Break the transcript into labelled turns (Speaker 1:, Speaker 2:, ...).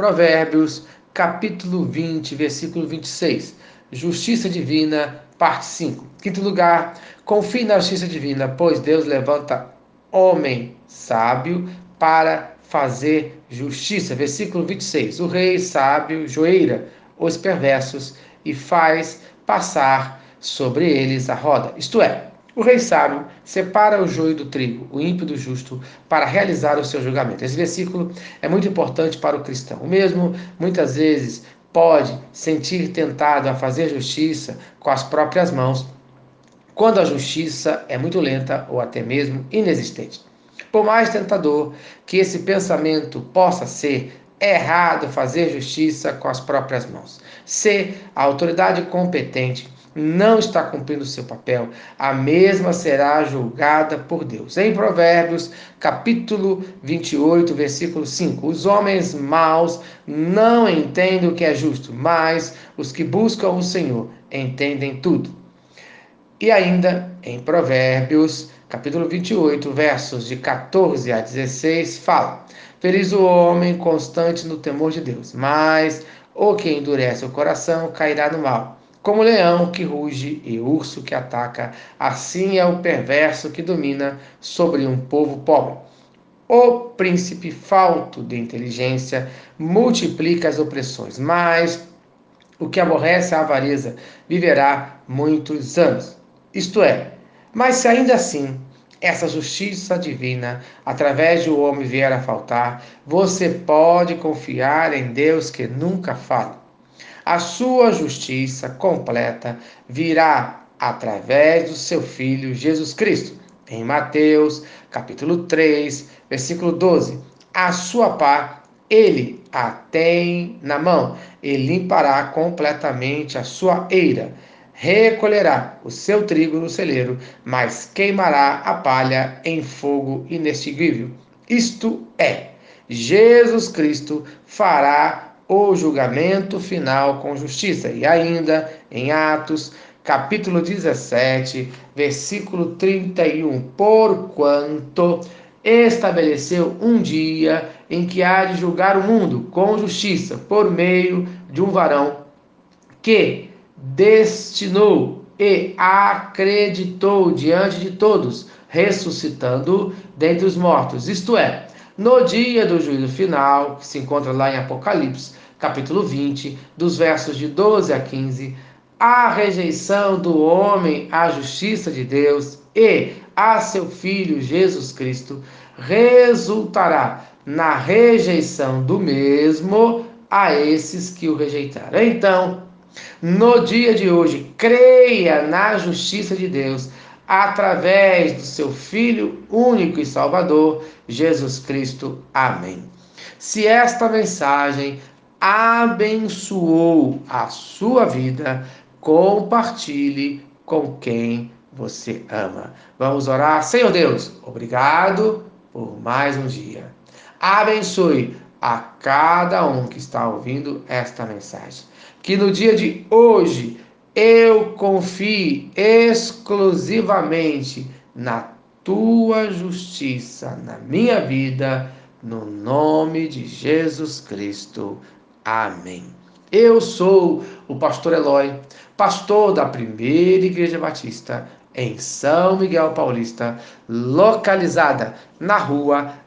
Speaker 1: Provérbios, capítulo 20, versículo 26. Justiça divina, parte 5. Quinto lugar, confie na justiça divina, pois Deus levanta homem sábio para fazer justiça. Versículo 26. O rei sábio joeira os perversos e faz passar sobre eles a roda. Isto é, o rei sábio separa o joio do trigo, o ímpio do justo, para realizar o seu julgamento. Esse versículo é muito importante para o cristão. O mesmo, muitas vezes, pode sentir tentado a fazer justiça com as próprias mãos, quando a justiça é muito lenta ou até mesmo inexistente. Por mais tentador que esse pensamento possa ser, é errado fazer justiça com as próprias mãos. Se a autoridade competente não está cumprindo seu papel, a mesma será julgada por Deus. Em Provérbios, capítulo 28, versículo 5: Os homens maus não entendem o que é justo, mas os que buscam o Senhor entendem tudo. E ainda em Provérbios, capítulo 28, versos de 14 a 16, fala: Feliz o homem constante no temor de Deus, mas o que endurece o coração cairá no mal. Como leão que ruge e urso que ataca, assim é o perverso que domina sobre um povo pobre. O príncipe falto de inteligência multiplica as opressões, mas o que aborrece a avareza viverá muitos anos. Isto é, mas se ainda assim essa justiça divina, através do homem vier a faltar, você pode confiar em Deus que nunca fala a sua justiça completa virá através do seu Filho Jesus Cristo. Em Mateus, capítulo 3, versículo 12. A sua pá ele a tem na mão e limpará completamente a sua eira. Recolherá o seu trigo no celeiro, mas queimará a palha em fogo inextinguível. Isto é, Jesus Cristo fará o julgamento final com justiça. E ainda em Atos, capítulo 17, versículo 31, porquanto estabeleceu um dia em que há de julgar o mundo com justiça por meio de um varão que destinou e acreditou diante de todos, ressuscitando dentre os mortos. Isto é, no dia do juízo final, que se encontra lá em Apocalipse, capítulo 20, dos versos de 12 a 15, a rejeição do homem à justiça de Deus e a seu Filho Jesus Cristo resultará na rejeição do mesmo a esses que o rejeitaram. Então, no dia de hoje, creia na justiça de Deus através do seu Filho único e Salvador, Jesus Cristo. Amém. Se esta mensagem abençoou a sua vida, compartilhe com quem você ama. Vamos orar. Senhor Deus, obrigado por mais um dia. Abençoe a cada um que está ouvindo esta mensagem. Que no dia de hoje eu confie exclusivamente na tua justiça na minha vida, no nome de Jesus Cristo. Amém. Eu sou o pastor Eloy, pastor da primeira Igreja Batista em São Miguel Paulista, localizada na rua